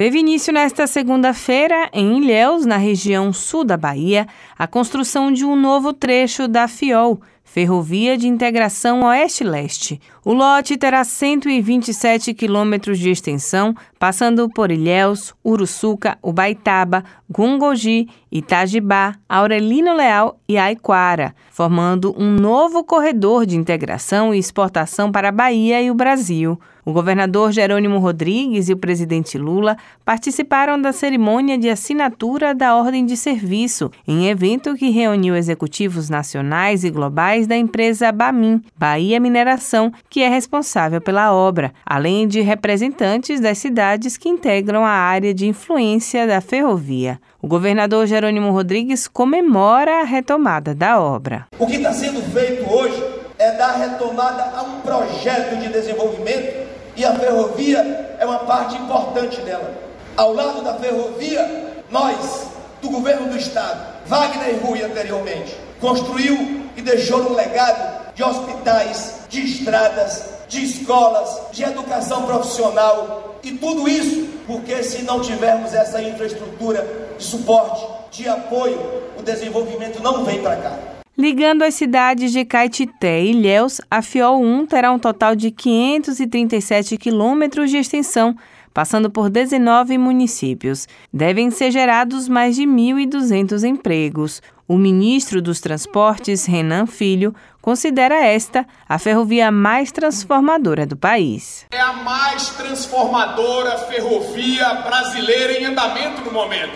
Teve início nesta segunda-feira, em Ilhéus, na região sul da Bahia, a construção de um novo trecho da FIOL, Ferrovia de Integração Oeste-Leste. O lote terá 127 quilômetros de extensão, passando por Ilhéus, Uruçuca, Ubaitaba, Gungogi, Itajibá, Aurelino Leal e Aiquara, formando um novo corredor de integração e exportação para a Bahia e o Brasil. O governador Jerônimo Rodrigues e o presidente Lula participaram da cerimônia de assinatura da Ordem de Serviço, em evento que reuniu executivos nacionais e globais da empresa Bamin, Bahia Mineração, que é responsável pela obra, além de representantes das cidades que integram a área de influência da ferrovia. O governador Jerônimo Rodrigues comemora a retomada da obra. O que está sendo feito hoje é dar retomada a um projeto de desenvolvimento e a ferrovia é uma parte importante dela. Ao lado da ferrovia, nós, do governo do estado, Wagner Rui anteriormente, construiu e deixou um legado de hospitais, de estradas, de escolas, de educação profissional e tudo isso porque se não tivermos essa infraestrutura de suporte, de apoio, o desenvolvimento não vem para cá. Ligando as cidades de Caetité e Ilhéus, a FIOL 1 terá um total de 537 quilômetros de extensão, passando por 19 municípios. Devem ser gerados mais de 1.200 empregos. O ministro dos Transportes, Renan Filho, considera esta a ferrovia mais transformadora do país. É a mais transformadora ferrovia brasileira em andamento no momento.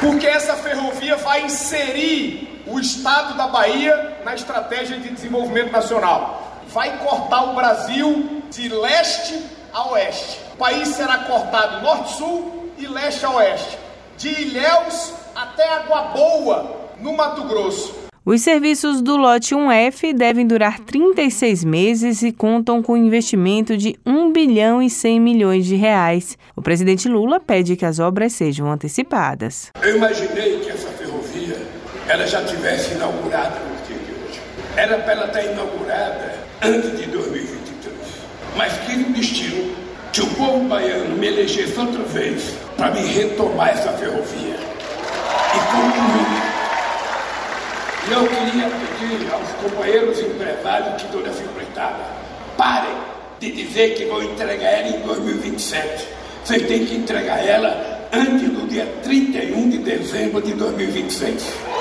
Porque essa ferrovia vai inserir o estado da Bahia na estratégia de desenvolvimento nacional. Vai cortar o Brasil de leste a oeste. O país será cortado norte-sul e leste a oeste. De Ilhéus até Água Boa, no Mato Grosso. Os serviços do lote 1F devem durar 36 meses e contam com investimento de 1 bilhão e 100 milhões de reais. O presidente Lula pede que as obras sejam antecipadas. Eu imaginei que essa ferrovia ela já tivesse inaugurado no dia de hoje. Era para ela estar inaugurada antes de 2023. Mas que destino que o povo baiano me elegesse outra vez para me retomar essa ferrovia. E concluir e eu queria pedir aos companheiros empresários que estão nessa empreitada, parem de dizer que vão entregar ela em 2027. Vocês têm que entregar ela antes do dia 31 de dezembro de 2026.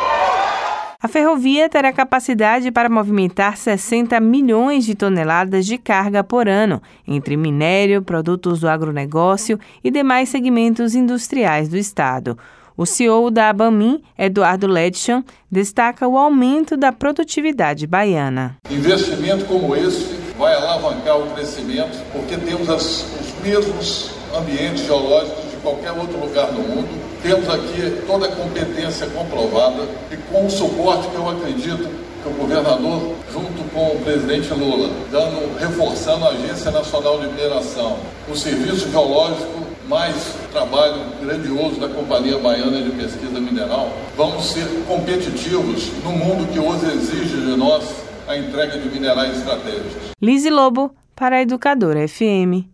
A ferrovia terá capacidade para movimentar 60 milhões de toneladas de carga por ano, entre minério, produtos do agronegócio e demais segmentos industriais do Estado. O CEO da Abamin, Eduardo Ledson, destaca o aumento da produtividade baiana. Investimento como esse vai alavancar o crescimento, porque temos as, os mesmos ambientes geológicos qualquer outro lugar do mundo. Temos aqui toda a competência comprovada e com o suporte que eu acredito que o governador, junto com o presidente Lula, dando, reforçando a Agência Nacional de Mineração, o Serviço Geológico mais trabalho grandioso da Companhia Baiana de Pesquisa Mineral, vamos ser competitivos no mundo que hoje exige de nós a entrega de minerais estratégicos. Lise Lobo, para a Educadora FM.